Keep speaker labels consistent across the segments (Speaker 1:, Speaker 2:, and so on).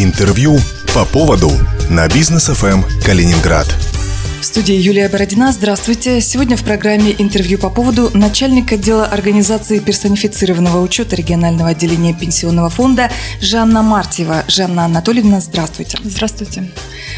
Speaker 1: Интервью по поводу на бизнес ФМ Калининград.
Speaker 2: В студии Юлия Бородина. Здравствуйте. Сегодня в программе интервью по поводу начальника отдела организации персонифицированного учета регионального отделения пенсионного фонда Жанна Мартьева. Жанна Анатольевна, здравствуйте.
Speaker 3: Здравствуйте.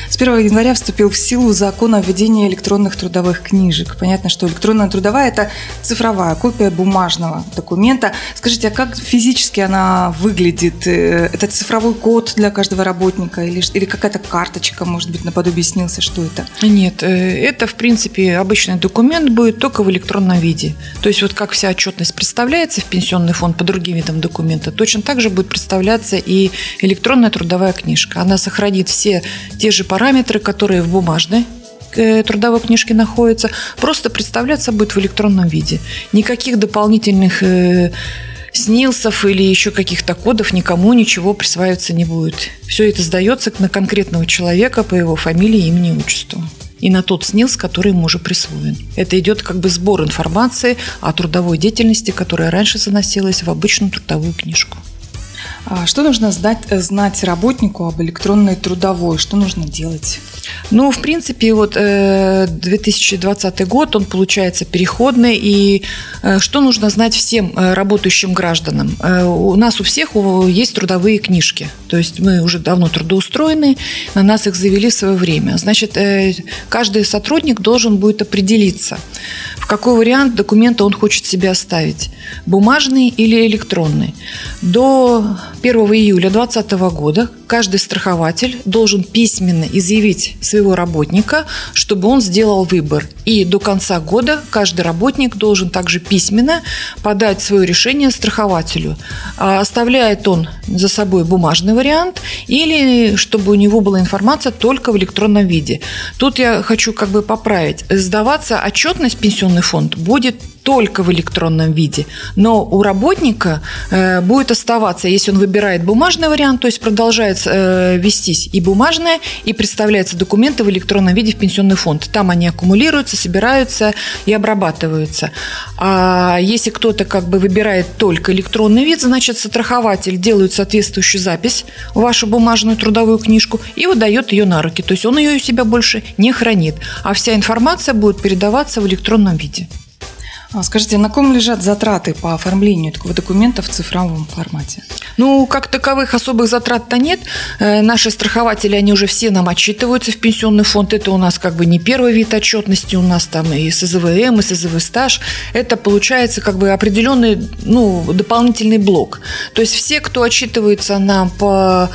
Speaker 2: С 1 января вступил в силу закон о введении электронных трудовых книжек. Понятно, что электронная трудовая – это цифровая копия бумажного документа. Скажите, а как физически она выглядит? Э, это цифровой код для каждого работника или, или какая-то карточка, может быть, наподобие снился? Что это?
Speaker 3: Нет, э, это, в принципе, обычный документ будет только в электронном виде. То есть вот как вся отчетность представляется в пенсионный фонд по другим видам документа, точно так же будет представляться и электронная трудовая книжка. Она сохранит все те же параметры, параметры, которые в бумажной э, трудовой книжке находятся, просто представляться будет в электронном виде. Никаких дополнительных э, снилсов или еще каких-то кодов никому ничего присваиваться не будет. Все это сдается на конкретного человека по его фамилии, имени, отчеству и на тот СНИЛС, который ему уже присвоен. Это идет как бы сбор информации о трудовой деятельности, которая раньше заносилась в обычную трудовую книжку.
Speaker 2: А что нужно знать, знать работнику об электронной трудовой? Что нужно делать?
Speaker 3: Ну, в принципе, вот 2020 э, год, он получается переходный. И э, что нужно знать всем работающим гражданам? У нас у всех есть трудовые книжки. То есть мы уже давно трудоустроены, на нас их завели в свое время. Значит, каждый сотрудник должен будет определиться, в какой вариант документа он хочет себе оставить. Бумажный или электронный. До 1 июля 2020 года каждый страхователь должен письменно изъявить своего работника, чтобы он сделал выбор. И до конца года каждый работник должен также письменно подать свое решение страхователю. А оставляет он за собой бумажный вариант или чтобы у него была информация только в электронном виде. Тут я хочу как бы поправить. Сдаваться отчетность пенсионный фонд будет только в электронном виде. Но у работника э, будет оставаться, если он выбирает бумажный вариант, то есть продолжает э, вестись и бумажное, и представляются документы в электронном виде в пенсионный фонд. Там они аккумулируются, собираются и обрабатываются. А если кто-то как бы выбирает только электронный вид, значит, страхователь делает соответствующую запись в вашу бумажную трудовую книжку и выдает ее на руки. То есть он ее у себя больше не хранит. А вся информация будет передаваться в электронном виде.
Speaker 2: А скажите, на ком лежат затраты по оформлению такого документа в цифровом формате?
Speaker 3: Ну, как таковых особых затрат-то нет. Э, наши страхователи, они уже все нам отчитываются в пенсионный фонд. Это у нас как бы не первый вид отчетности, у нас там и СЗВМ, и СЗВ стаж. Это получается как бы определенный, ну, дополнительный блок. То есть все, кто отчитывается нам по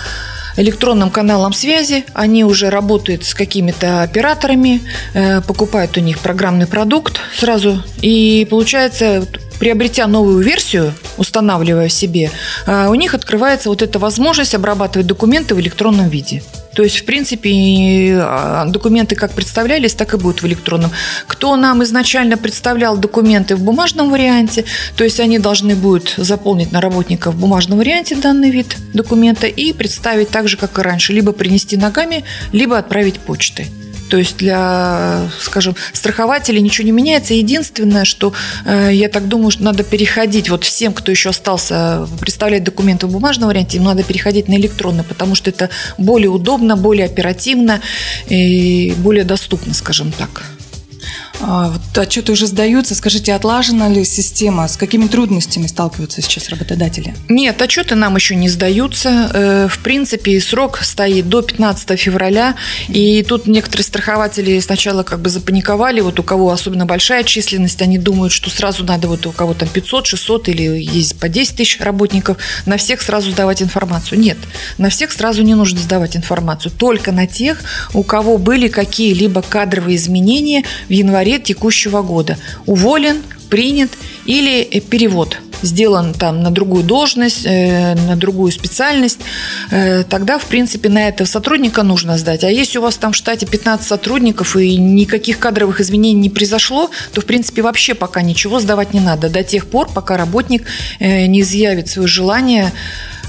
Speaker 3: электронным каналам связи. Они уже работают с какими-то операторами, э, покупают у них программный продукт сразу. И получается, приобретя новую версию, устанавливая себе, э, у них открывается вот эта возможность обрабатывать документы в электронном виде. То есть, в принципе, а, документы как представлялись, так и будут в электронном. Кто нам изначально представлял документы в бумажном варианте, то есть они должны будут заполнить на работника в бумажном варианте данный вид документа и представить так же, как и раньше, либо принести ногами, либо отправить почтой. То есть для, скажем, страхователей ничего не меняется. Единственное, что э, я так думаю, что надо переходить вот всем, кто еще остался представлять документы в бумажном варианте, им надо переходить на электронный, потому что это более удобно, более оперативно и более доступно, скажем так.
Speaker 2: А, вот отчеты уже сдаются. Скажите, отлажена ли система? С какими трудностями сталкиваются сейчас работодатели?
Speaker 3: Нет, отчеты нам еще не сдаются. Э, в принципе, срок стоит до 15 февраля. И тут некоторые страхователи сначала как бы запаниковали. Вот у кого особенно большая численность, они думают, что сразу надо вот у кого там 500, 600 или есть по 10 тысяч работников, на всех сразу сдавать информацию. Нет, на всех сразу не нужно сдавать информацию. Только на тех, у кого были какие-либо кадровые изменения в январе январе текущего года. Уволен, принят или э, перевод сделан там на другую должность, э, на другую специальность, э, тогда, в принципе, на этого сотрудника нужно сдать. А если у вас там в штате 15 сотрудников и никаких кадровых изменений не произошло, то, в принципе, вообще пока ничего сдавать не надо до тех пор, пока работник не изъявит свое желание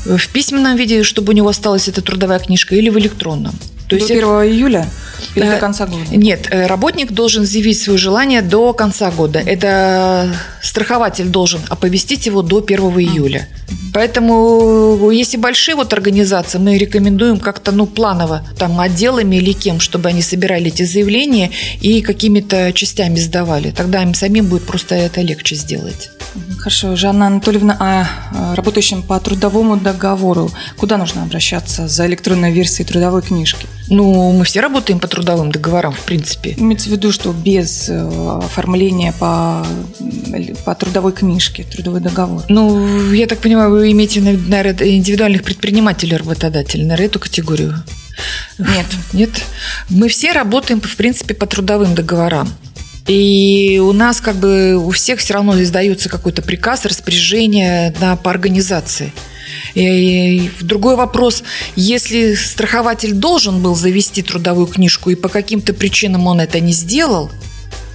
Speaker 3: в письменном виде, чтобы у него осталась эта трудовая книжка, или в электронном.
Speaker 2: То До есть 1 это... июля? Или до конца года?
Speaker 3: Нет, работник должен заявить свое желание до конца года. Это страхователь должен оповестить его до 1 июля. Поэтому, если большие вот организации, мы рекомендуем как-то, ну, планово, там, отделами или кем, чтобы они собирали эти заявления и какими-то частями сдавали. Тогда им самим будет просто это легче сделать.
Speaker 2: Хорошо. Жанна Анатольевна, а работающим по трудовому договору, куда нужно обращаться за электронной версией трудовой книжки?
Speaker 3: Ну, мы все работаем по трудовым договорам, в принципе.
Speaker 2: Имеется в виду, что без э, оформления по, по трудовой книжке, трудовой договор.
Speaker 3: Ну, я так понимаю, вы имеете, наверное, индивидуальных предпринимателей, работодателей, наверное, эту категорию?
Speaker 2: Нет.
Speaker 3: Нет? Мы все работаем, в принципе, по трудовым договорам. И у нас как бы у всех все равно издается какой-то приказ, распоряжение на, по организации. И другой вопрос, если страхователь должен был завести трудовую книжку, и по каким-то причинам он это не сделал,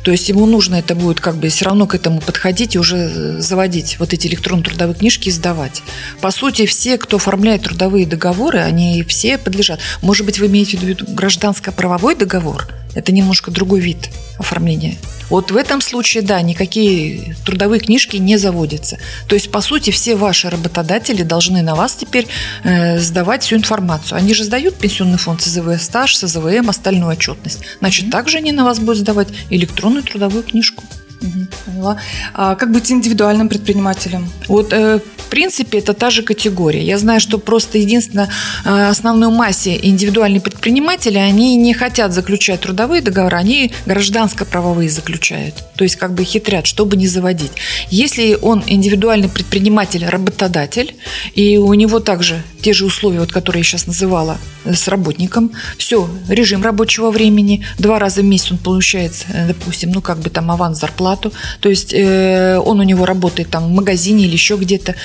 Speaker 3: то есть ему нужно это будет как бы все равно к этому подходить и уже заводить вот эти электронные трудовые книжки и сдавать. По сути, все, кто оформляет трудовые договоры, они все подлежат. Может быть, вы имеете в виду гражданско-правовой договор? Это немножко другой вид оформления. Вот в этом случае, да, никакие трудовые книжки не заводятся. То есть, по сути, все ваши работодатели должны на вас теперь э, сдавать всю информацию. Они же сдают пенсионный фонд СЗВ стаж, СЗВМ, остальную отчетность. Значит, mm-hmm. также они на вас будут сдавать электронную трудовую книжку.
Speaker 2: Угу, поняла. А как быть индивидуальным предпринимателем?
Speaker 3: Вот, э, в принципе, это та же категория. Я знаю, что просто единственное, э, основной массе индивидуальные предприниматели, они не хотят заключать трудовые договоры, они гражданско-правовые заключают. То есть как бы хитрят, чтобы не заводить. Если он индивидуальный предприниматель, работодатель, и у него также те же условия, вот, которые я сейчас называла, э, с работником, все, режим рабочего времени, два раза в месяц он получает, допустим, ну как бы там аванс зарплату, то есть э, он у него работает там в магазине или еще где-то,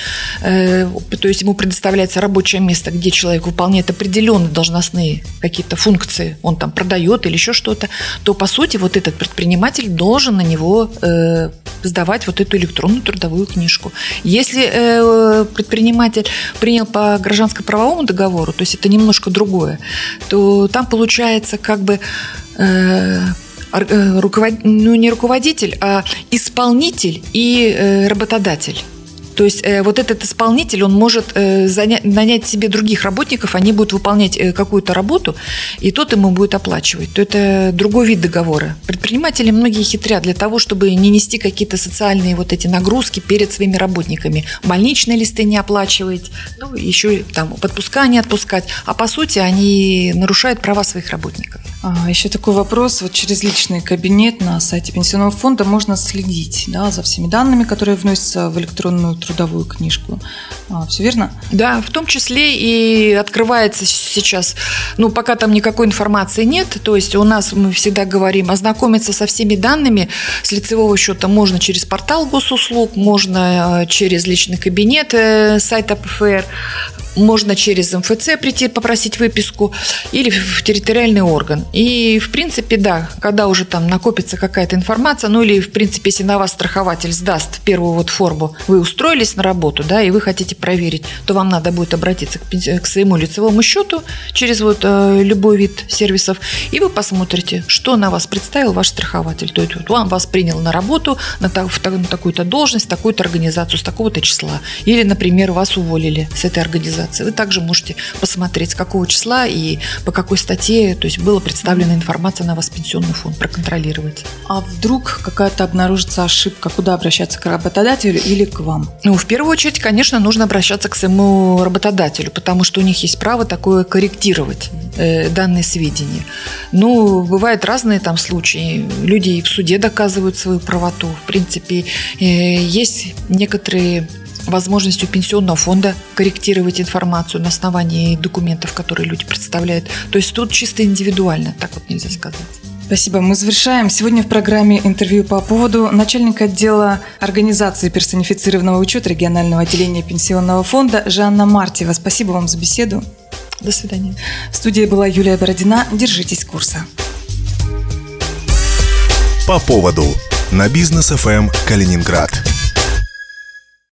Speaker 3: э, то есть ему предоставляется рабочее место, где человек выполняет определенные должностные какие-то функции, он там продает или еще что-то, то по сути вот этот предприниматель должен на него э, сдавать вот эту электронную трудовую книжку. Если э, предприниматель принял по гражданско-правовому договору, то есть это немножко другое, то там получается как бы э, руковод... ну, не руководитель, а исполнитель и э, работодатель. То есть э, вот этот исполнитель, он может э, занять, нанять себе других работников, они будут выполнять э, какую-то работу, и тот ему будет оплачивать. То это другой вид договора. Предприниматели многие хитрят для того, чтобы не нести какие-то социальные вот эти нагрузки перед своими работниками. Больничные листы не оплачивать, ну, еще там подпуска не отпускать. А по сути они нарушают права своих работников.
Speaker 2: А, еще такой вопрос. Вот через личный кабинет на сайте Пенсионного фонда можно следить да, за всеми данными, которые вносятся в электронную трудовую книжку. А, все верно?
Speaker 3: Да, в том числе и открывается сейчас, ну, пока там никакой информации нет, то есть у нас, мы всегда говорим, ознакомиться со всеми данными с лицевого счета можно через портал госуслуг, можно э, через личный кабинет э, сайта ПФР, можно через МФЦ прийти попросить выписку или в территориальный орган. И, в принципе, да, когда уже там накопится какая-то информация, ну или, в принципе, если на вас страхователь сдаст первую вот форму, вы устроились на работу, да, и вы хотите проверить, то вам надо будет обратиться к, к своему лицевому счету через вот э, любой вид сервисов, и вы посмотрите, что на вас представил ваш страхователь. То есть вот он вас принял на работу на, так, на такую-то должность, такую-то организацию с такого-то числа. Или, например, вас уволили с этой организации организации. Вы также можете посмотреть, с какого числа и по какой статье то есть была представлена информация на вас пенсионный фонд, проконтролировать.
Speaker 2: А вдруг какая-то обнаружится ошибка, куда обращаться, к работодателю или к вам?
Speaker 3: Ну, в первую очередь, конечно, нужно обращаться к своему работодателю, потому что у них есть право такое корректировать э, данные сведения. Ну, бывают разные там случаи. Люди и в суде доказывают свою правоту. В принципе, э, есть некоторые возможностью пенсионного фонда корректировать информацию на основании документов, которые люди представляют. То есть тут чисто индивидуально, так вот нельзя сказать.
Speaker 2: Спасибо. Мы завершаем. Сегодня в программе интервью по поводу начальника отдела организации персонифицированного учета регионального отделения пенсионного фонда Жанна Мартьева. Спасибо вам за беседу.
Speaker 3: До свидания.
Speaker 2: В студии была Юлия Бородина. Держитесь курса.
Speaker 1: По поводу на бизнес ФМ Калининград.